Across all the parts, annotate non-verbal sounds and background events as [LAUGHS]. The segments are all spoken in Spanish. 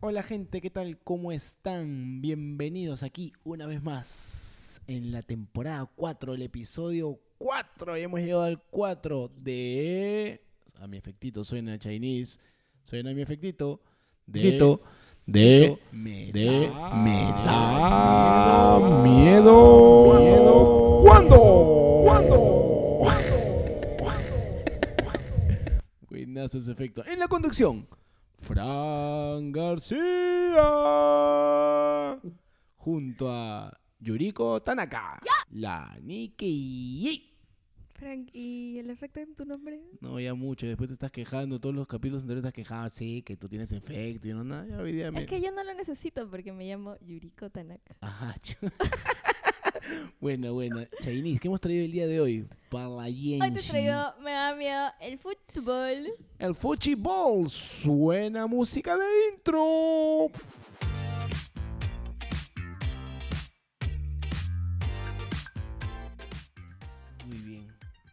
Hola gente, ¿qué tal? ¿Cómo están? Bienvenidos aquí una vez más en la temporada 4, el episodio 4. Y hemos llegado al 4 de... A mi efectito suena Chinese. Suena mi efectito. De... Dito. De... Me De... da Me da da miedo. miedo. ¿Cuándo? ¿Cuándo? Buenazo ese efecto. En la conducción, Fran García. Junto a Yuriko Tanaka. La Nikki. Frank, ¿y el efecto en tu nombre? No, ya mucho. Después te estás quejando. Todos los capítulos anteriores te estás quejando. Sí, que tú tienes efecto y no nada. Ya hoy día me... Es que yo no lo necesito porque me llamo Yuriko Tanaka. Ajá. [LAUGHS] bueno, bueno. Chinese, ¿qué hemos traído el día de hoy? Para la Hoy te traído, me da miedo, el fútbol. El Fuchiball suena música de intro. Muy bien.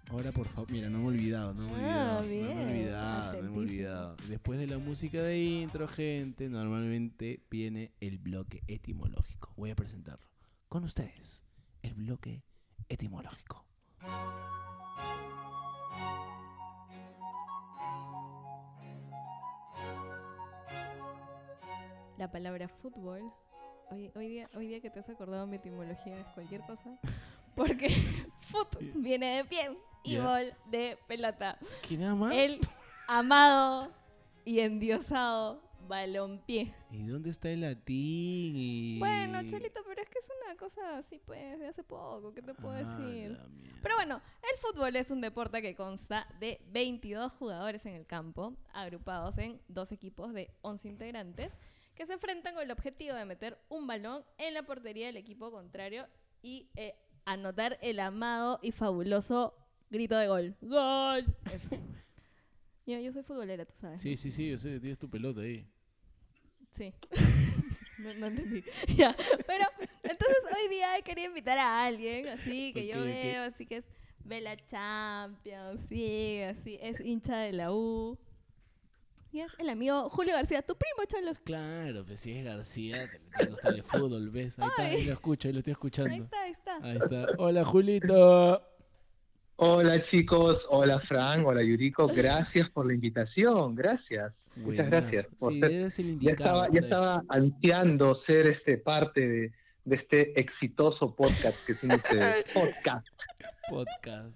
Ahora por favor, mira, no me he olvidado, no me he Ah, olvidado, no me he bien, olvidado, no me he olvidado. Después de la música de intro, gente, normalmente viene el bloque etimológico. Voy a presentarlo. Con ustedes, el bloque etimológico. La palabra fútbol. Hoy, hoy, día, hoy día que te has acordado mi etimología es cualquier cosa. [LAUGHS] Porque [LAUGHS] fut viene de pie y bol de pelota. ¿Qué nada más? El amado y endiosado balompié. ¿Y dónde está el latín? Y... Bueno, Cholito, pero es que es una cosa así, pues, de hace poco. ¿Qué te puedo Ah, decir? Pero bueno, el fútbol es un deporte que consta de 22 jugadores en el campo, agrupados en dos equipos de 11 integrantes, que se enfrentan con el objetivo de meter un balón en la portería del equipo contrario y eh, anotar el amado y fabuloso grito de gol. ¡Gol! [LAUGHS] Eso. Yo, yo soy futbolera, tú sabes. Sí, sí, sí, yo sé, tienes tu pelota ahí. Sí. [LAUGHS] no, no entendí. [LAUGHS] ya, pero entonces hoy día quería invitar a alguien, así, que yo veo, así que es ve la Champions, sí, así, es hincha de la U. Y es el amigo Julio García, tu primo, Cholo. Claro, pues si es García, te le gusta el fútbol, ¿ves? Ahí está, ahí lo escucho, ahí lo estoy Ahí escuchando. está, ahí está. Ahí está. Hola, Julito. Hola chicos, hola Fran, hola Yuriko, gracias por la invitación, gracias. Muchas Buenazo. gracias. por Sí, ser- eres el ya estaba, ya estaba ansiando ser este parte de, de este exitoso podcast que tienen ustedes. [LAUGHS] Podcast. podcast.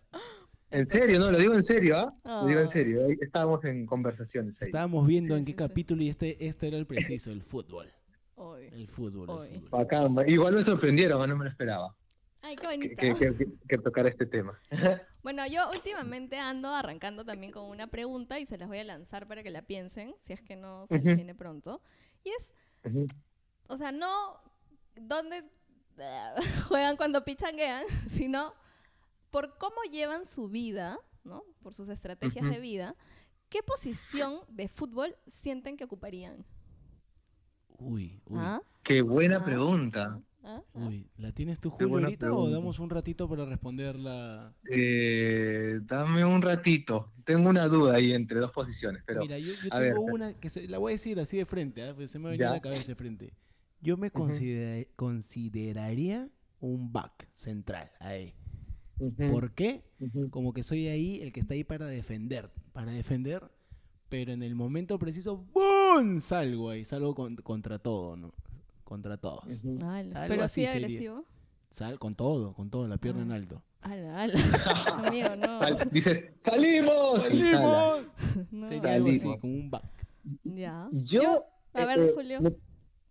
En serio, no, lo digo en serio, ¿ah? Lo digo en Ah. serio. ahí Estábamos en conversaciones ahí. Estábamos viendo en qué capítulo y este, este era el preciso, el fútbol. Hoy. El fútbol, Oy. el fútbol. Bacán, igual me sorprendieron, no me lo esperaba Ay, qué que, bonito. que, que- que- que tocara este tema. [LAUGHS] Bueno, yo últimamente ando arrancando también con una pregunta y se las voy a lanzar para que la piensen, si es que no se les viene pronto. Y es, o sea, no dónde [LAUGHS] juegan cuando pichanguean, [LAUGHS] sino por cómo llevan su vida, ¿no? Por sus estrategias de vida. ¿Qué posición de fútbol sienten que ocuparían? Uy, uy. ¿Ah? Qué buena Ah, pregunta. Uy, ¿la tienes tú, Julio, ahorita o damos un ratito para responderla? Eh, dame un ratito. Tengo una duda ahí entre dos posiciones, pero Mira, yo, yo a ver, tengo una que se- la voy a decir así de frente. Pues se me ha venido a la cabeza de frente. Yo me consideraría un back central ahí. ¿Por qué? Como que soy ahí el que está ahí para defender, para defender, pero en el momento preciso, ¡boom! Salgo ahí, salgo con- contra todo, ¿no? Contra todos. Ujú. Ala, Algo Pero así sí sería. agresivo. Sal con todo, con todo, la pierna en Ah. alto. Ala, ala. [LAUGHS] Amigo, no. Sal- Dices, ¡salimos! ¡Salimos! [LAUGHS] no. Sería algo así, Salimos. como un back. Ya. Yo, A ver, eh, Julio. Me,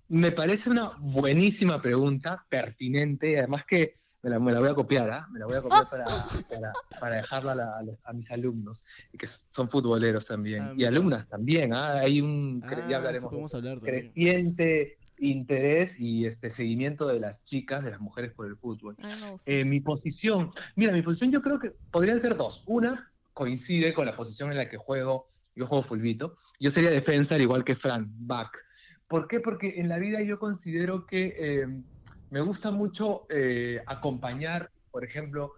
me parece una buenísima pregunta, pertinente, y además que me la, me la voy a copiar, ¿ah? Me la voy a copiar para, [LAUGHS] para, para dejarla a, la- mis alumnos, que son futboleros también, Ah, y alumnas también, ¿ah? Hay un, Ah, ya hablaremos, podemos hablar creciente interés y este seguimiento de las chicas, de las mujeres por el fútbol. Eh, mi posición, mira, mi posición yo creo que podrían ser dos. Una coincide con la posición en la que juego, yo juego fulbito. Yo sería defensa al igual que Fran, back. ¿Por qué? Porque en la vida yo considero que eh, me gusta mucho eh, acompañar, por ejemplo,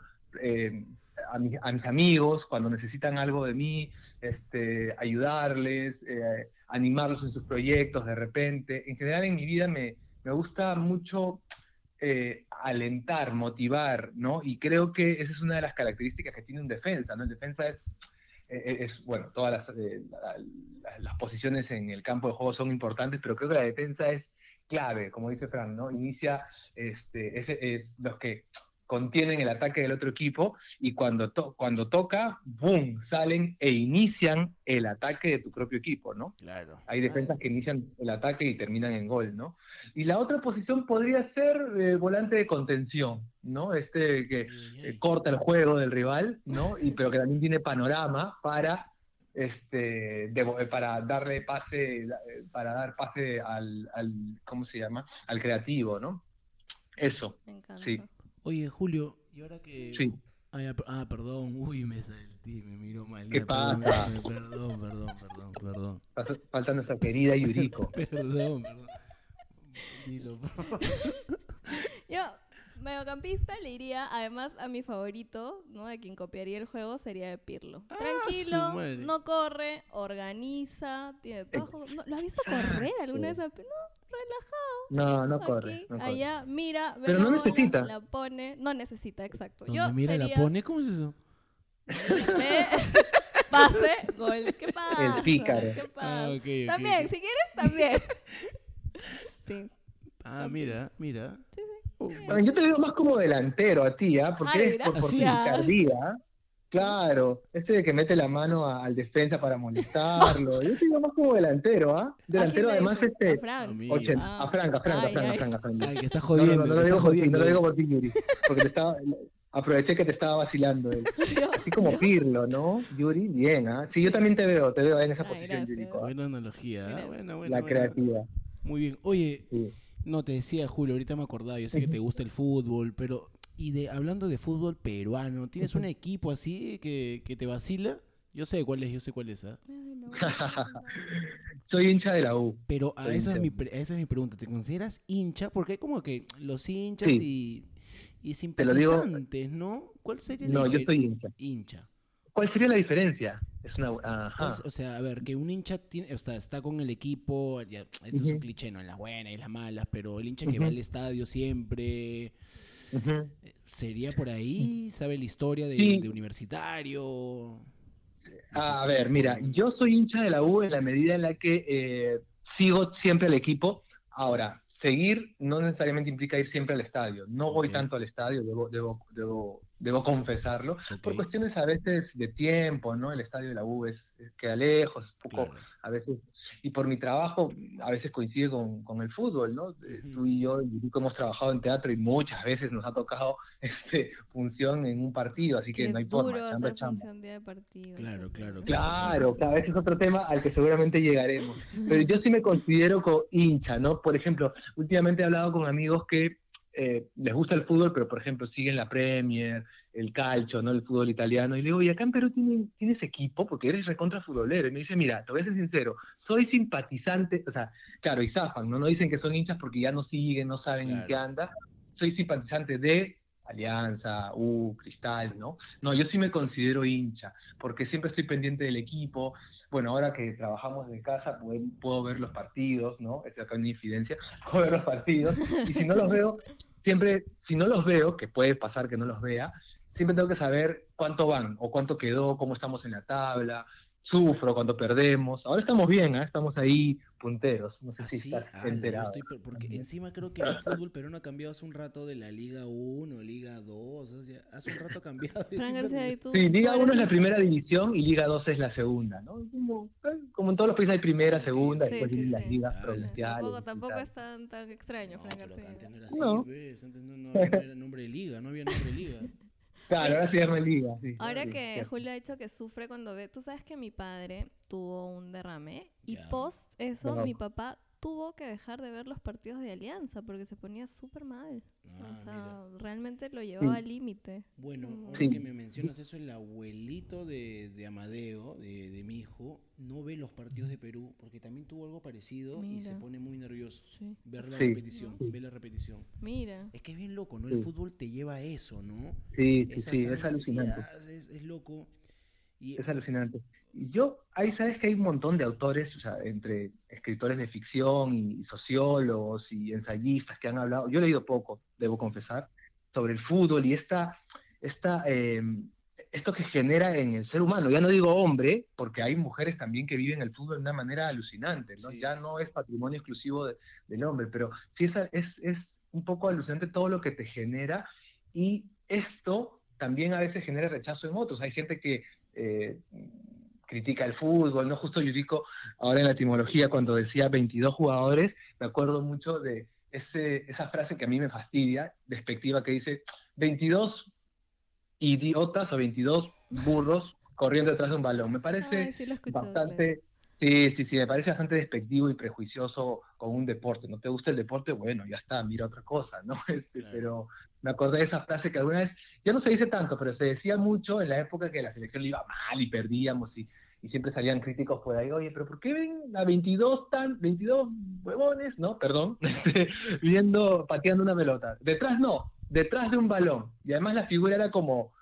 a, mi- a mis amigos cuando necesitan algo de mí, este, ayudarles, eh, animarlos en sus proyectos de repente. En general en mi vida me, me gusta mucho eh, alentar, motivar, ¿no? Y creo que esa es una de las características que tiene un defensa, ¿no? El defensa es, eh, es bueno, todas las, eh, la- las posiciones en el campo de juego son importantes, pero creo que la defensa es clave, como dice Fran, ¿no? Inicia, este, es los que contienen el ataque del otro equipo y cuando, to- cuando toca, ¡boom!, salen e inician el ataque de tu propio equipo, ¿no? Claro. Hay defensas que inician el ataque y terminan en gol, ¿no? Y la otra posición podría ser eh, volante de contención, ¿no? Este que eh, corta el juego del rival, ¿no? Y, pero que también tiene panorama para, este, para darle pase, para dar pase al, al, ¿cómo se llama? Al creativo, ¿no? Eso, Me encanta. Sí. Oye, Julio, y ahora que... sí. Ah, ah, perdón, uy, me salté, me miro mal. ¿Qué perdón, pasa? me- Perdón, perdón, perdón, perdón. Falta- nuestra querida Yuriko. [LAUGHS] Perdón, perdón. Dilo, por favor. [LAUGHS] Yo, mediocampista, le iría además a mi favorito, ¿no? De quien copiaría el juego, sería de Pirlo. Ah, Tranquilo, no corre, organiza, tiene todo. juego- no, ¿Lo has visto correr alguna vez? a Pi- No, relajado. No, no corre. aquí, no corre. allá, mira, ve Pero la no bola, necesita. La pone, no necesita, exacto. Donde Yo mira sería, la pone, ¿cómo es eso? [LAUGHS] pase, gol. ¿Qué pasa? pícaro. ¿Qué pasa? Ah, ok, También, si quieres, también. [LAUGHS] sí, Ah, mira, mira. sí, sí. Oh, Bueno, Yo te veo más como delantero a ti, ¿ah? Porque Ay, eres por, por tu gracias. picardía. Claro, este de que mete la mano a- al defensa para molestarlo. [LAUGHS] Yo te veo más como delantero, ¿ah? ¿A Delantero además este. A Frank. Ah. a Franca, Franca, Ay, Franca, ay. Franca, Franca. Ay, que está No, no, jodiendo, no, lo digo por ti, jodiendo. no lo digo por ti, Yuri. Porque te estaba, aproveché que te estaba vacilando él. Así como Pirlo, ¿no? Yuri, bien, ¿ah? Sí, yo también te veo, te veo en esa Ay, posición. Yuri. ¿ah? Buena analogía, ¿eh? Buena, buena. La creativa. Muy bien. Oye, Sí. no te decía Julio, ahorita me acordaba, yo sé que [LAUGHS] te gusta el fútbol, pero y de hablando de fútbol peruano, ¿tienes un equipo así que, que te vacila? Yo sé cuál es, yo sé cuál es, ¿ah? Ay, no. [LAUGHS] Soy hincha de la U. Pero a eso es mi, pre- esa es mi pregunta, ¿te consideras hincha? Porque hay como que los hinchas Sí. y, y digo- simpatizantes, ¿no? ¿Cuál sería la No, yo soy hincha. hincha? ¿Cuál sería la diferencia? Es una... ¿Cuál Ajá. es- O sea, a ver, que un hincha tiene, o sea, está con el equipo, ya, esto es un cliché, ¿no? En las buenas y las malas, pero el hincha que va al estadio siempre, ¿sería por ahí? ¿Sabe la historia de, Sí. de universitario? A ver, mira, yo soy hincha de la U en la medida en la que eh, sigo siempre al equipo. Ahora, seguir no necesariamente implica ir siempre al estadio. No voy tanto al estadio, debo, debo, debo, debo confesarlo. Por Ok, cuestiones a veces de tiempo, ¿no? El estadio de la U es, es- queda lejos, un poco, claro. a veces, y por mi trabajo a veces coincide con, con el fútbol, ¿no? Eh, Ujú. Tú y yo, Yuriko, hemos trabajado en teatro y muchas veces nos ha tocado [LAUGHS] este, función en un partido, así que Qué no hay duro forma, hacer función día de partido. Claro, claro, duro. Claro, claro, ese es otro tema al que seguramente llegaremos. Pero yo sí me considero co- hincha, ¿no? Por ejemplo, últimamente he hablado con amigos que eh, les gusta el fútbol, pero por ejemplo siguen la Premier, el calcio, ¿no? El fútbol italiano. Y le digo, ¿y acá en Perú tienen- tienes equipo? Porque eres recontra futbolero. Y me dice, mira, te voy a ser sincero, soy simpatizante, o sea, claro, y zafan, ¿no? No dicen que son hinchas porque ya no siguen, no saben en qué Claro. anda. Soy simpatizante de Alianza, U, Cristal, ¿no? No, yo sí me considero hincha, porque siempre estoy pendiente del equipo. Bueno, ahora que trabajamos de casa, puedo, puedo ver los partidos, ¿no? Estoy acá en infidencia, [LAUGHS] puedo ver los partidos. Y si no los veo, siempre, si no los veo, que puede pasar que no los vea, siempre tengo que saber cuánto van, o cuánto quedó, cómo estamos en la tabla. Sufro cuando perdemos. Ahora estamos bien, ¿ah? estamos ahí punteros. No sé si Así, estás ala, yo enterado. estoy porque encima creo que el fútbol peruano ha cambiado hace un rato de la Liga 1, Liga 2, o sea, hace un rato ha cambiado. García, ¿y perdido. tú? Sí, Liga ¿Cuál 1 es la primera división y Liga 2 es la segunda, ¿no? Como, eh, como en todos los países hay primera, segunda, Sí, después sí, vienen las sí. ligas Ah, provinciales. Tampoco, tampoco es tan, tan extraño, No, Fran pero que García. antes no era así, No. pues, antes no, no- no era nombre de liga, no había nombre de liga. [LAUGHS] Claro, ahora sí llama Liga. sí, Ahora que. Julio ha dicho que sufre cuando ve, tú sabes que mi padre tuvo un derrame y post eso No. mi papá tuvo que dejar de ver los partidos de Alianza porque se ponía súper mal. Ah, o sea, mira. realmente lo llevaba Sí. al límite. Bueno, Mm. ahora Sí. que me mencionas eso, el abuelito de, de Amadeo, de, de mi hijo, no ve los partidos de Perú porque también tuvo algo parecido y se pone muy nervioso. Sí. Ver la Sí. repetición, Sí. ve la repetición. Mira. Es que es bien loco, ¿no? Sí. El fútbol te lleva a eso, ¿no? Sí, sí, Esas sí, es alucinante. es loco. Y Es alucinante. Y yo, ahí sabes que hay un montón de autores, o sea, entre escritores de ficción y sociólogos y ensayistas que han hablado, yo he leído poco, debo confesar, sobre el fútbol y esta, esta, eh, esto que genera en el ser humano. Ya no digo hombre, porque hay mujeres también que viven el fútbol de una manera alucinante, ¿no? Sí. Ya no es patrimonio exclusivo de- del hombre, pero sí es, es, es un poco alucinante todo lo que te genera y esto también a veces genera rechazo en otros. Hay gente que eh, critica el fútbol, ¿no? Justo Yuriko, ahora en la etimología, cuando decía 22 jugadores, me acuerdo mucho de ese, esa frase que a mí me fastidia, despectiva, que dice 22 idiotas o 22 burros corriendo detrás de un balón. Me parece Ay, sí bastante, sí, sí, sí, me parece bastante despectivo y prejuicioso con un deporte. ¿No te gusta el deporte? Bueno, ya está, mira otra cosa, ¿no? [LAUGHS] Este, Claro. Pero me acordé de esa frase que alguna vez, ya no se dice tanto, pero se decía mucho en la época que la selección le iba mal y perdíamos y, y siempre salían críticos por ahí, oye, pero ¿por qué ven a 22 tan, 22 huevones, no? Perdón, [LAUGHS] este, viendo, pateando una pelota? Detrás no, detrás de un balón. Y además la figura era como,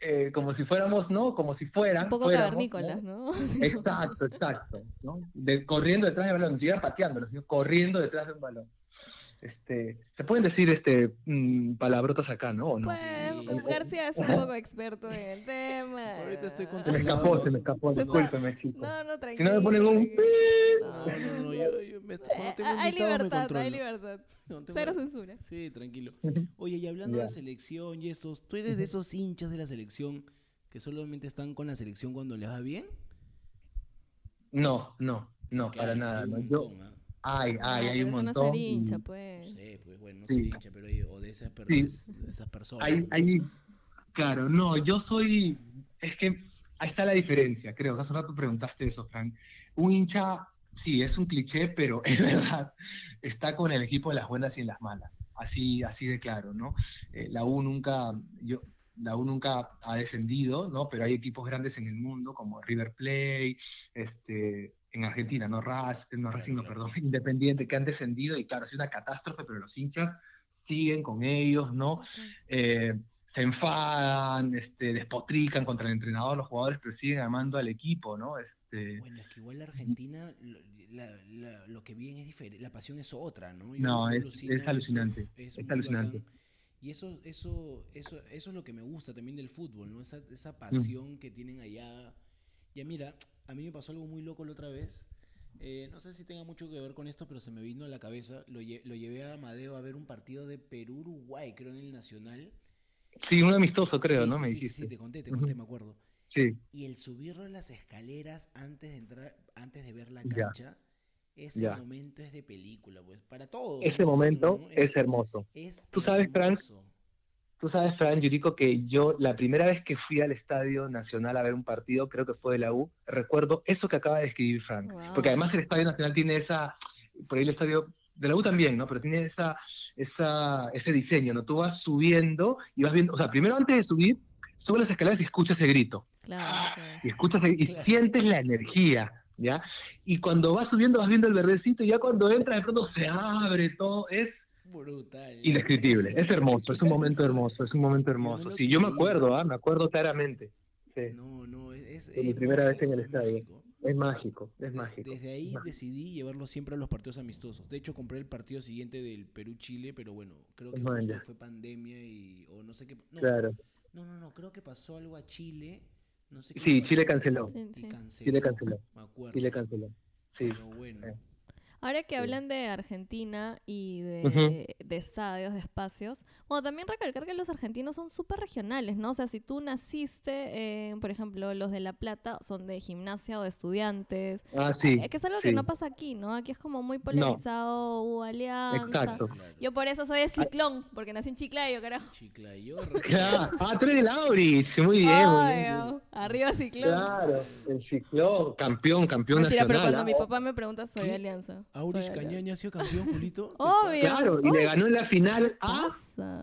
eh, como si fuéramos, ¿no? Como si fueran. Un poco cavernícolas, ¿no? [LAUGHS] Exacto, exacto. ¿no? De, corriendo detrás del balón, ni siquiera pateándolo, sino corriendo detrás de un balón. Este, se pueden decir este, mm, palabrotas acá, ¿no? ¿O no? Pues Sí. García es un poco experto en el tema. Ahorita estoy Se me escapó, se me escapó, Se discúlpeme, chicos. No, no, Si tranquilo. no me ponen un. No, no, no, yo, yo me, cuando Eh, tengo hay me libertad, controlo. hay libertad. No, tengo- Cero censura. Sí, tranquilo. Oye, y hablando de la selección y estos, ¿tú eres de esos hinchas de la selección que solamente están con la selección cuando les va bien? No, no, no, para nada. no. Yo, ¿ah? Ay, ay, hay un no montón. ser hincha, y- No pues. sé, pues bueno, no Sí. soy hincha, pero hay- o de esas, per- Sí. de esas personas. Hay, ¿no? hay, claro, no, yo soy, es que ahí está la diferencia, creo, hace rato preguntaste eso, Frank. Un hincha, sí, es un cliché, pero [LAUGHS] es verdad, está con el equipo en las buenas y en las malas, así, así de claro, ¿no? Eh, la U nunca, yo, la U nunca ha descendido, ¿no? Pero hay equipos grandes en el mundo, como River Plate, este, en Argentina, no, Raz, no Racing, no, perdón, [LAUGHS] Independiente, que han descendido, y claro, es una catástrofe, pero los hinchas siguen con ellos, ¿no? eh, se enfadan, este, despotrican contra el entrenador, los jugadores, pero siguen amando al equipo, ¿no? Este, Bueno, es que igual la Argentina, lo, la- la- lo que bien es diferente, la pasión es otra, ¿no? Yo- No, es- es eso, alucinante, es alucinante. bacán. Y eso, eso, eso, eso es lo que me gusta también del fútbol, ¿no? Esa, esa pasión que tienen allá. Ya mira, a mí me pasó algo muy loco la otra vez. Eh, no sé si tenga mucho que ver con esto, pero se me vino a la cabeza. Lo, lle- lo llevé a Amadeo a ver un partido de Perú-Uruguay, creo, en el Nacional. sí, un amistoso, creo, Sí, ¿no? sí, Me sí, dijiste. sí, te conté, te conté, me acuerdo. Sí, Y el subirlo en las escaleras antes de entrar, antes de ver la Ya. cancha, ese Ya. momento es de película, pues, para todos. ese ¿no? momento ¿no? es hermoso. es Tú sabes, Frank, hermoso. Tú sabes, Fran Yurico, que yo la primera vez que fui al Estadio Nacional a ver un partido, creo que fue de la U, recuerdo eso que acaba de escribir Frank. Wow. Porque además el Estadio Nacional tiene esa, por ahí el estadio de la U también, ¿no? Pero tiene esa, esa, ese diseño, ¿no? Tú vas subiendo y vas viendo, o sea, primero antes de subir, subes las escaleras y escuchas ese grito. Claro, Ah, claro. Y escuchas y Claro. sientes la energía, ¿ya? Y cuando vas subiendo vas viendo el verdecito y ya cuando entras de pronto se abre todo, es Brutal. indescriptible, es hermoso, es un momento hermoso, es un momento hermoso. Sí, yo me acuerdo, ¿ah? me acuerdo claramente. Sí, No, no, es, mi es primera vez en el estadio. mágico. es mágico, es mágico. Desde ahí mágico. decidí llevarlo siempre a los partidos amistosos. De hecho, compré el partido siguiente del Perú-Chile, pero bueno, creo que Man, fue pandemia y. o no sé qué. No, Claro. no, no, no, creo que pasó algo a Chile. No sé qué Sí, pasó, Chile canceló. Sí, Y sí. canceló. Chile canceló. Me acuerdo. Chile canceló. Sí. Pero bueno. Eh. Ahora que Sí. hablan de Argentina y de, de estadios, de espacios, bueno, también recalcar que los argentinos son súper regionales, ¿no? O sea, si tú naciste, en, por ejemplo, los de La Plata son de gimnasia o de estudiantes. Ah, sí. Es que es algo que no pasa aquí, ¿no? Aquí es como muy polarizado, hubo alianza. Exacto. Yo por eso soy de Ciclón, porque nací en Chiclayo, carajo. Chiclayo. [LAUGHS] Claro. Ah, tú eres de Laurich. Muy bien, muy bien. Arriba Ciclón. Claro, el ciclón, campeón, campeón Mentira, pero nacional. cuando mi ¿ah? papá me pregunta, soy ¿Qué? de Alianza. De Cañaña ha sido campeón, Julito. [LAUGHS] ¿Qué Obvio. Claro, y le ganó en la final a.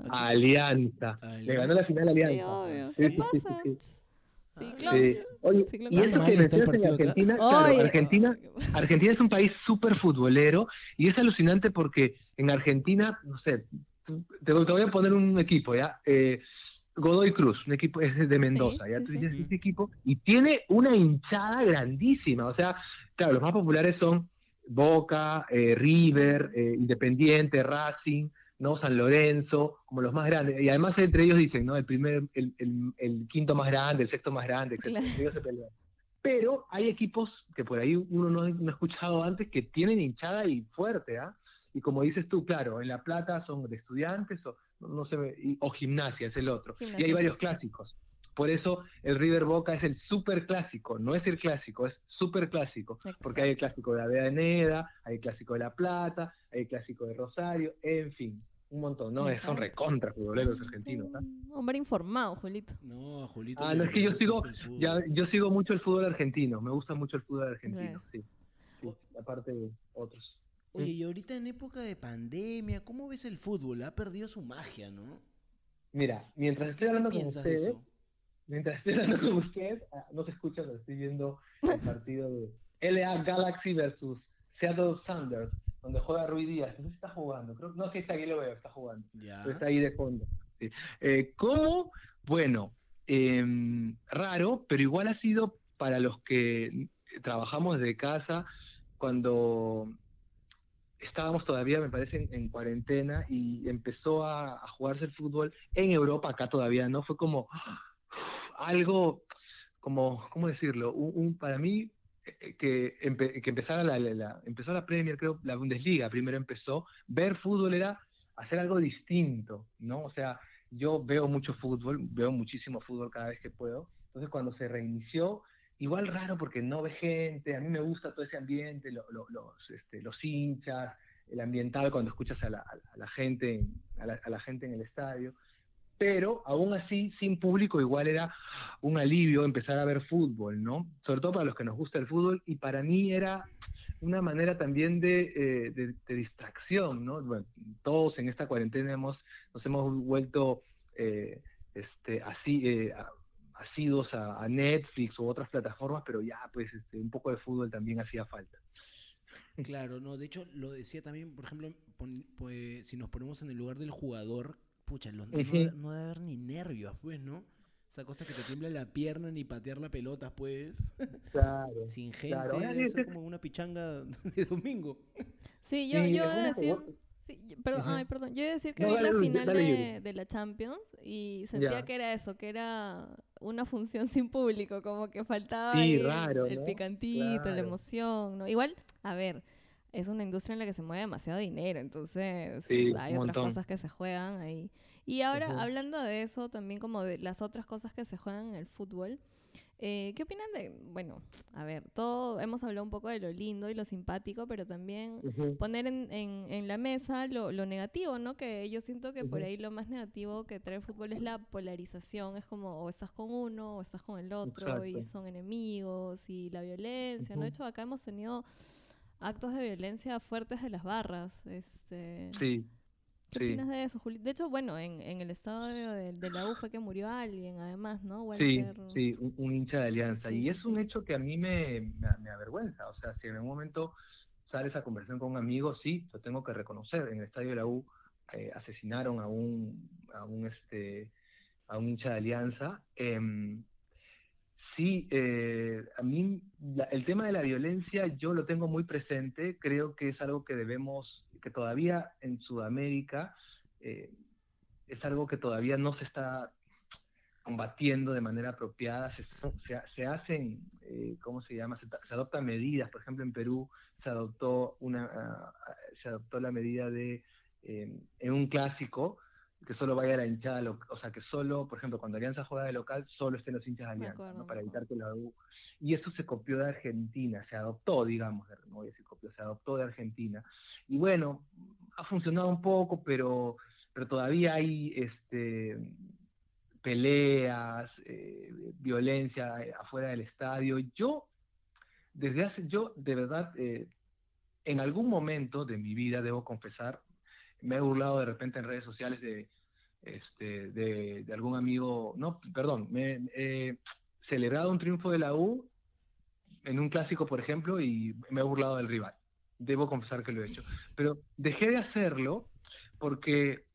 Alianza. Le ganó la final a Sí, Alianza. obvio. Sí, ¿Qué sí, sí, pasa? sí, Ciclón. Sí. Oye, Ciclón y eso que mencionas en. Argentina, claro, Oye, Argentina, Argentina es un país súper futbolero y es alucinante porque en Argentina, no sé, te, te voy a poner un equipo, ¿ya? Eh, Godoy Cruz, un equipo es de Mendoza, Sí, ya sí, tú sí. dices, ese equipo, y tiene una hinchada grandísima. O sea, claro, los más populares son Boca, eh, River, eh, Independiente, Racing, ¿no? San Lorenzo, como los más grandes. Y además entre ellos dicen, ¿no? El primer, el, el- el quinto más grande, el sexto más grande, etc. Claro. Ellos se pelean. Pero hay equipos que por ahí uno no, no ha escuchado antes que tienen hinchada y fuerte, ¿ah? Y como dices tú, claro, en La Plata son de estudiantes o, no sé, y- o gimnasia es el otro. Y hay varios clásicos. Por eso el River Boca es el super clásico, no es el clásico, es super clásico. Porque hay el clásico de Avellaneda, hay el clásico de La Plata, hay el clásico de Rosario, en fin, un montón, ¿no? Son recontra futboleros argentinos. Un Hombre informado, Julito. No, Julito. Ah, no, es que yo sigo, ya, yo sigo mucho el fútbol argentino, me gusta mucho el fútbol argentino, sí. sí, aparte de otros. Oye, y ahorita en época de pandemia, ¿cómo ves el fútbol? Ha perdido su magia, ¿no? Mira, mientras estoy ¿Qué hablando con ustedes, eso? Mientras estoy hablando con ustedes, ah, no se escucha, pero estoy viendo el [LAUGHS] partido de LA Galaxy versus Seattle Sounders, donde juega Rui Díaz. No sé si está jugando, creo, no sé si está aquí, lo veo, está jugando. Pero está ahí de fondo. sí. Eh, ¿Cómo? Bueno, em, raro, pero igual ha sido para los que trabajamos de casa cuando estábamos todavía, me parece, en, en cuarentena y empezó a, a jugarse el fútbol en Europa, acá todavía no, fue como algo, como, ¿cómo decirlo? Un, un- para mí, eh, que, empe- que empezara la, la- la- empezó la Premier, creo, la Bundesliga primero empezó, ver fútbol era hacer algo distinto, ¿no? O sea, yo veo mucho fútbol, veo muchísimo fútbol cada vez que puedo, entonces cuando se reinició, igual raro porque no ve gente, a mí me gusta todo ese ambiente, lo- lo- los, este, los hinchas, el ambiental cuando escuchas a la, a la- gente, en- a la, a la gente en el estadio, pero aún así, sin público, igual era un alivio empezar a ver fútbol, ¿no? Sobre todo para los que nos gusta el fútbol, y para mí era una manera también de, eh, de- distracción, ¿no? Todos en esta cuarentena hemos, nos hemos vuelto eh, este, así, eh, a- Netflix u otras plataformas, pero ya, pues, este, un poco de fútbol también hacía falta. Claro, no, de hecho lo decía también, por ejemplo, pues, si nos ponemos en el lugar del jugador, pucha, los- no, debe- no debe haber ni nervios, pues, ¿no? Esa cosa que te tiembla la pierna ni patear la pelota, pues, Claro. [LAUGHS] sin gente, Claro, ahora debe ser como una pichanga [LAUGHS] de domingo. Sí, yo, Sí, yo voy a decir. sí, perdón, ay, perdón. Yo voy a decir que No, vi dale, la final dale, de, la Champions y sentía Ya. que era eso, que era una función sin público, como que faltaba Sí, ahí el- raro, el, ¿no? picantito, la emoción, ¿no? Igual, a ver, es una industria en la que se mueve demasiado dinero, entonces Sí, hay otras cosas que se juegan ahí. Y ahora, hablando de eso, también como de las otras cosas que se juegan en el fútbol, eh, ¿qué opinan de, bueno, a ver, todo, hemos hablado un poco de lo lindo y lo simpático, pero también poner en, en, en la mesa lo, lo negativo, ¿no? Que yo siento que por ahí lo más negativo que trae el fútbol es la polarización. Es como o estás con uno o estás con el otro y son enemigos y la violencia, ¿no? De hecho, acá hemos tenido actos de violencia fuertes de las barras. Este, Sí, ¿Qué sí. opinas de eso, Juli? De hecho, bueno, en, en el estadio de, de la U fue que murió alguien, además, ¿no? Sí, Walter- sí, un, un hincha de Alianza. Sí, y sí, es un sí. hecho que a mí me, me, me avergüenza. O sea, si en algún momento sale esa conversación con un amigo, sí, lo tengo que reconocer. En el estadio de la U eh, asesinaron a un, a un, este, a un hincha de Alianza. Em, sí, eh, a mí la- el tema de la violencia yo lo tengo muy presente. Creo que es algo que debemos, que todavía en Sudamérica eh, es algo que todavía no se está combatiendo de manera apropiada, se, se- hacen, eh, ¿cómo se llama? Se, se adoptan medidas, por ejemplo en Perú se adoptó, una, ah, se adoptó la medida de, eh, en un clásico, que solo vaya la hinchada, o sea, que solo, por ejemplo, cuando Alianza juega de local, solo estén los hinchas de Alianza, acuerdo, ¿no? para evitar que la U... Y eso se copió de Argentina, se adoptó, digamos, no voy a decir copió, se adoptó de Argentina. Y bueno, ha funcionado un poco, pero, pero todavía hay este, peleas, eh, violencia eh, afuera del estadio. Yo, desde hace, yo de verdad, eh, en algún momento de mi vida, debo confesar, me he burlado de repente en redes sociales de, este, de, de algún amigo, no, perdón, me he celebrado un triunfo de la U en un clásico, por ejemplo, y me he burlado del rival. Debo confesar que lo he hecho. Pero dejé de hacerlo porque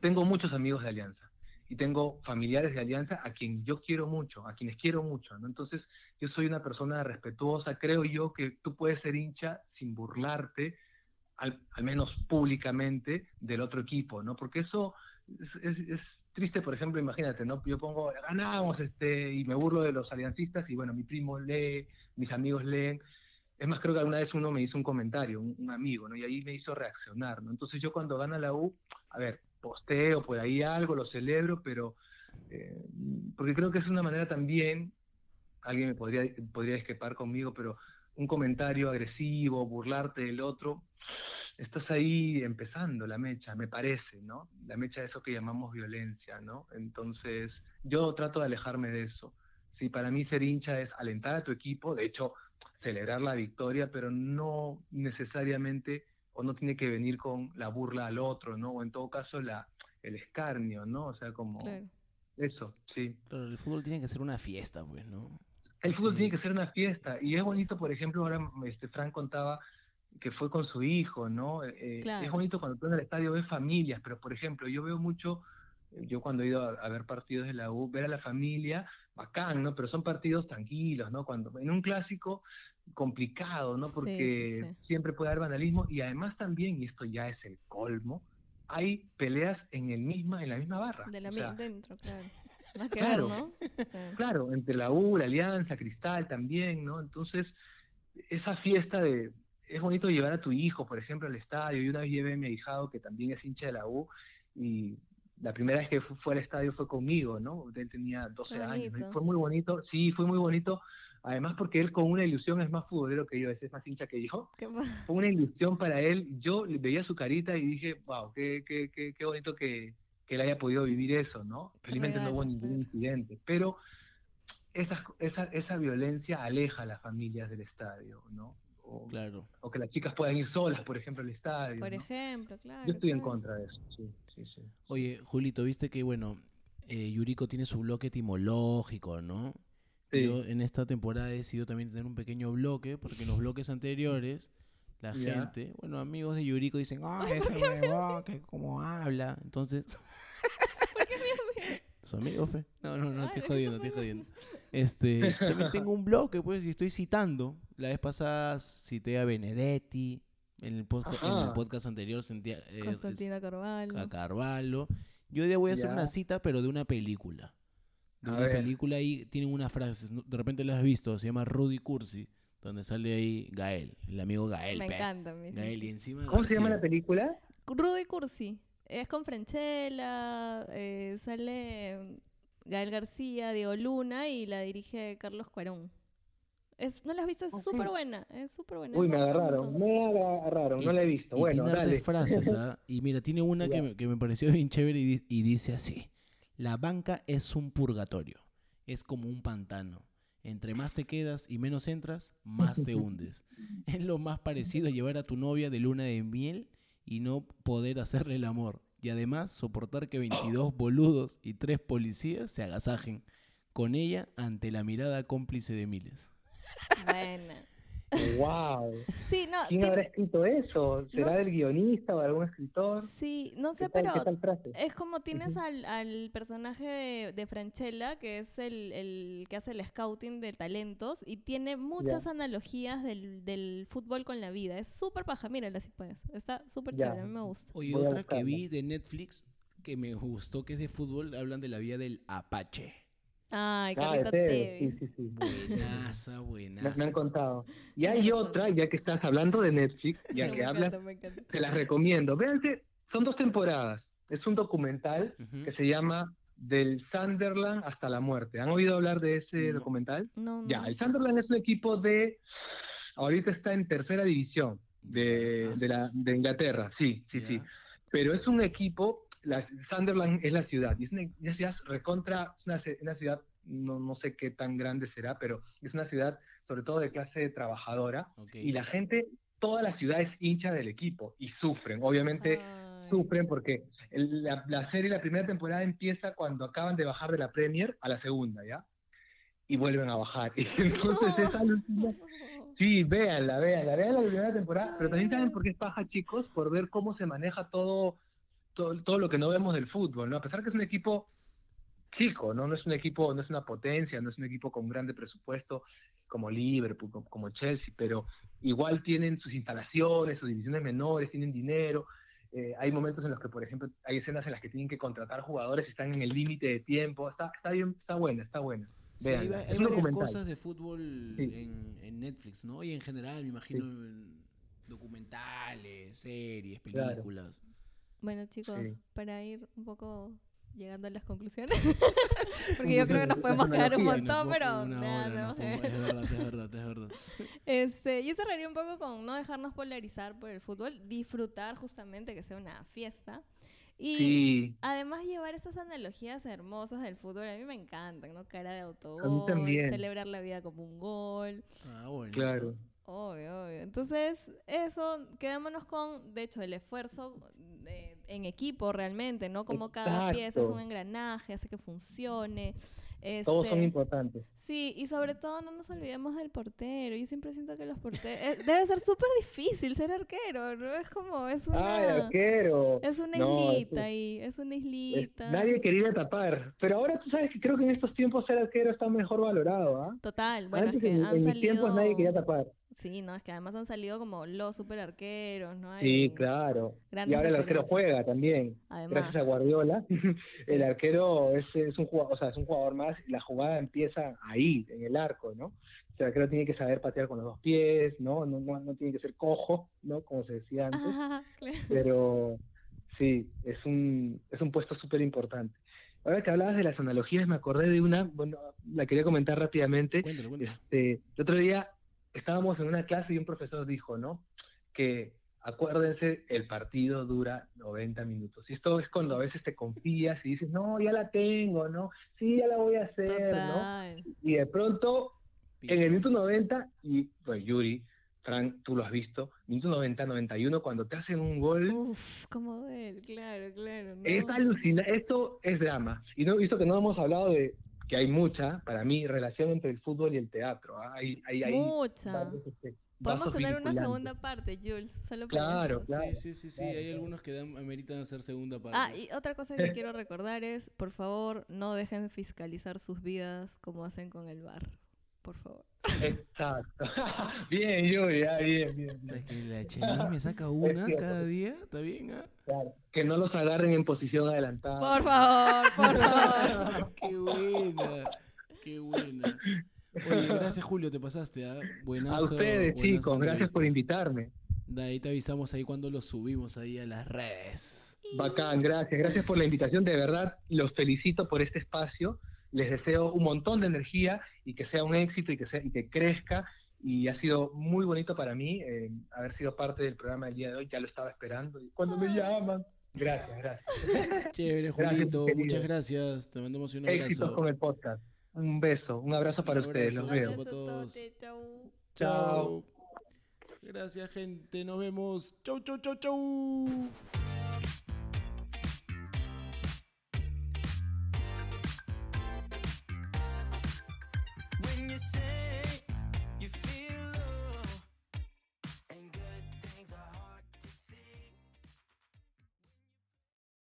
tengo muchos amigos de Alianza. y tengo familiares de Alianza a quien yo quiero mucho, a quienes quiero mucho, ¿no? Entonces, yo soy una persona respetuosa, creo yo que tú puedes ser hincha sin burlarte, al, al menos públicamente, del otro equipo, ¿no? Porque eso es, triste, por ejemplo, imagínate, ¿no? Yo pongo, ganamos, este, y me burlo de los aliancistas, y bueno, mi primo lee, mis amigos leen, es más, creo que alguna vez uno me hizo un comentario, un, amigo, ¿no? Y ahí me hizo reaccionar, ¿no? Entonces yo cuando gana la U, a ver, posteo por ahí algo, lo celebro, pero eh, porque creo que es una manera también, alguien me podría, podría escapar conmigo, pero un comentario agresivo, burlarte del otro, estás ahí empezando la mecha, me parece, ¿no? La mecha de eso que llamamos violencia, ¿no? Entonces yo trato de alejarme de eso. Sí, para mí ser hincha es alentar a tu equipo, de hecho, celebrar la victoria, pero no necesariamente o no tiene que venir con la burla al otro, ¿no? O en todo caso la, el escarnio, ¿no? O sea, como claro. eso, sí. Pero el fútbol tiene que ser una fiesta, pues, ¿no? El fútbol sí. tiene que ser una fiesta y es bonito, por ejemplo, ahora este Frank contaba que fue con su hijo, ¿no? Eh, claro. Es bonito cuando tú en el estadio ves familias, pero por ejemplo, yo veo mucho, yo cuando he ido a, a ver partidos de la U, ver a la familia, bacán, ¿no? Pero son partidos tranquilos, ¿no? Cuando en un clásico complicado, ¿no? Porque sí, sí, sí. siempre puede haber vandalismo y además también, y esto ya es el colmo, hay peleas en el misma, en la misma barra. De la o sea, dentro, claro. [LAUGHS] Que claro, ver, ¿no? claro, entre la U, la Alianza, Cristal también, ¿no? Entonces, esa fiesta de, es bonito llevar a tu hijo, por ejemplo, al estadio. Y una vez llevé a mi ahijado, que también es hincha de la U, y la primera vez que fue al estadio fue conmigo, ¿no? Él tenía 12 años. ¿no? Fue muy bonito, sí, fue muy bonito. Además, porque él con una ilusión es más futbolero que yo, es más hincha que yo. Fue una ilusión para él. Yo veía su carita y dije, wow, qué, qué, qué, qué bonito que, que, él haya podido vivir eso, ¿no? Felizmente no hubo ningún incidente. Pero esa, esa, esa violencia aleja a las familias del estadio, ¿no? O, claro. o, que las chicas puedan ir solas, por ejemplo, al estadio. Por ¿no? ejemplo, claro. Yo estoy claro. en contra de eso, sí, sí, sí. Oye, Julito, viste que, bueno, eh, Yuriko tiene su bloque etimológico, ¿no? Sí. Yo en esta temporada he decidido también tener un pequeño bloque, porque en los bloques anteriores la gente, bueno, amigos de Yuriko dicen, ah, [LAUGHS] ese huevón, que cómo habla. Entonces, [LAUGHS] [LAUGHS] ¿Son amigos, fe? No, no, no, estoy jodiendo, estoy jodiendo. Este, también tengo un bloque, pues, y estoy citando. La vez pasada cité a Benedetti, en el, en podcast anterior sentía eh, Constantina Carvalho. a Carvalho. Yo hoy día voy a hacer una cita, pero de una película. De A una ver. película ahí tienen unas frases, de repente las has visto, se llama Rudy Cursi, donde sale ahí Gael, el amigo Gael. Me pe. encanta. mi- Gael y encima ¿Cómo se llama la película? Rudy Cursi. Es con Franchella, eh, sale Gael García, Diego Luna y la dirige Carlos Cuarón. Es, ¿No la has visto? Es Ok. súper buena. Es súper buena. Uy, me agarraron, me agarraron, no la he visto. Y Bueno, tiene dale. frases, ¿ah? [LAUGHS] Y mira, tiene una que me, que me pareció bien chévere y, di- y dice así. La banca es un purgatorio. Es como un pantano. Entre más te quedas y menos entras, más te hundes. [LAUGHS] Es lo más parecido a llevar a tu novia de luna de miel y no poder hacerle el amor. Y además soportar que 22 boludos y 3 policías se agasajen con ella ante la mirada cómplice de miles. Buena. Wow. [LAUGHS] Sí, no, ¿Quién habrá escrito eso? ¿Será No del guionista o algún escritor? sí, no ¿Qué sé, tal, pero ¿Qué tal frase? es como tienes al, al personaje de, de Franchella, que es el, el que hace el scouting de talentos, y tiene muchas analogías del, del fútbol con la vida. Es súper paja, mírala si puedes. Está súper chévere, a mí me gusta. Oye, Voy otra que vi de Netflix que me gustó, que es de fútbol, hablan de la vida del Apache. Ay, Ah, Carlita Tevez, Tevez. sí, sí, sí. Buenaza, Me, buenaza. me han contado. Y hay otra, ya que estás hablando de Netflix, ya que hablas, te las recomiendo. Véanse, son dos temporadas. Es un documental Ujú. que se llama Del Sunderland hasta la muerte. ¿Han oído hablar de ese No. documental? No, no. Ya, el Sunderland es un equipo de. Ahorita está en tercera división de, de, la, de Inglaterra, sí, sí, sí. Pero es un equipo, la, Sunderland es la ciudad, y es una, una ciudad recontra, es una, una ciudad, no, no sé qué tan grande será, pero es una ciudad sobre todo de clase trabajadora, Ok. y la gente, toda la ciudad es hincha del equipo, y sufren, obviamente Ay. sufren porque el- la, la serie, la primera temporada empieza cuando acaban de bajar de la Premier a la segunda, ¿ya? Y vuelven a bajar. Y [LAUGHS] entonces es alucinante. Sí, véanla, véanla, vean la primera temporada, pero también saben por qué es paja, chicos, por ver cómo se maneja todo, todo, todo lo que no vemos del fútbol, ¿no? A pesar que es un equipo chico, ¿no? No es un equipo, no es una potencia, no es un equipo con grande presupuesto como Liverpool, como, Chelsea, pero igual tienen sus instalaciones, sus divisiones menores, tienen dinero. Eh, hay momentos en los que, por ejemplo, hay escenas en las que tienen que contratar jugadores y están en el límite de tiempo. Está, está bien, está buena, está buena. Sí, hay, es hay un varias cosas de fútbol Sí. en, en Netflix, ¿no? Y en general, me imagino, en documentales, series, Claro. Bueno, chicos, Sí. para ir un poco llegando a las conclusiones, [LAUGHS] porque yo creo que nos podemos quedar un montón, pero nada, no. [LAUGHS] es verdad, es verdad, es verdad. Este, yo cerraría un poco con no dejarnos polarizar por el fútbol, disfrutar justamente que sea una fiesta. Y Sí, además llevar esas analogías hermosas del fútbol, a mí me encantan, ¿no? Cara de también. celebrar la vida como un gol. Ah, bueno. claro. Obvio, obvio. Entonces, eso, quedémonos con, de hecho, el esfuerzo de- en equipo realmente, ¿no? Como cada pieza es un engranaje, hace que funcione. Todos son Este, importantes. Sí, y sobre todo no nos olvidemos del portero. Yo siempre siento que los porteros... debe ser súper difícil ser arquero, ¿no? Es como, es una... ¡Ay, arquero! es una No, es islita que- ahí, es una Es- islita. nadie quería tapar. Pero ahora tú sabes que creo que en estos tiempos ser arquero está mejor valorado, ¿ah? Total, bueno, Antes es que en, han en mis tiempos nadie quería tapar. Sí, no, es que además han salido como los super arqueros, ¿no? Sí, claro. Y ahora el arquero juega también. Además, Gracias a Guardiola. [LAUGHS] El arquero es, es un jugador, o sea, es un jugador más y la jugada empieza ahí, en el arco, ¿no? O sea, el arquero tiene que saber patear con los dos pies, ¿no? No, no, no tiene que ser cojo, ¿no? Como se decía [LAUGHS] antes. Ajá, claro. Pero sí, es un, es un puesto súper importante. Ahora que hablabas de las analogías, me acordé de una, bueno, la quería comentar rápidamente. Cuéntalo, cuéntalo. Este, el otro día estábamos en una clase y un profesor dijo, ¿no? Que acuérdense, el partido dura 90 minutos. Y esto es cuando a veces te confías y dices, no, ya la tengo, ¿no? Sí, ya la voy a hacer, ¿no? Total. Y de pronto, en el minuto 90, y bueno, Yuri, Frank, tú lo has visto, minuto 90, 91, cuando te hacen un gol, Uf, como de él, claro, claro. No. es alucinante, esto es drama. Y no visto que no hemos hablado de que hay mucha, para mí, relación entre el fútbol y el teatro. ¿ah? Hay, hay, hay Mucha. varios, este, Podemos tener una segunda parte, Jules. Solo Claro, claro. Sí, sí, sí, sí. claro, Hay claro. algunos que dan, ameritan hacer segunda parte. Ah, y otra cosa que [LAUGHS] quiero recordar es, por favor, no dejen de fiscalizar sus vidas como hacen con el bar. Por favor. Exacto. [LAUGHS] bien, Yuri, ah, bien, bien, bien. ¿Sabes que la me saca una cada día? ¿Está bien, ah? Claro. Que no los agarren en posición adelantada. Por favor, por [LAUGHS] favor. [LAUGHS] Qué buena, qué buena. Oye, gracias Julio, te pasaste, ¿ah? Buenazo, A ustedes, buenazo chicos, gracias por invitarme. De ahí te avisamos ahí cuando lo subimos ahí a las redes. Bacán, gracias. Gracias por la invitación. De verdad, los felicito por este espacio. Les deseo un montón de energía y que sea un éxito y que, sea, y que crezca. Y ha sido muy bonito para mí eh, haber sido parte del programa del día de hoy. Ya lo estaba esperando. Y cuando me llaman. Gracias, gracias. [LAUGHS] Chévere, Julito, querido. muchas gracias. Te mandamos un Éxitos abrazo. con el podcast. Un beso, un abrazo para Un ustedes. Los veo. Gracias a todos. Chau. Chao. Gracias, gente. Nos vemos. Chau, chau, chau, chau.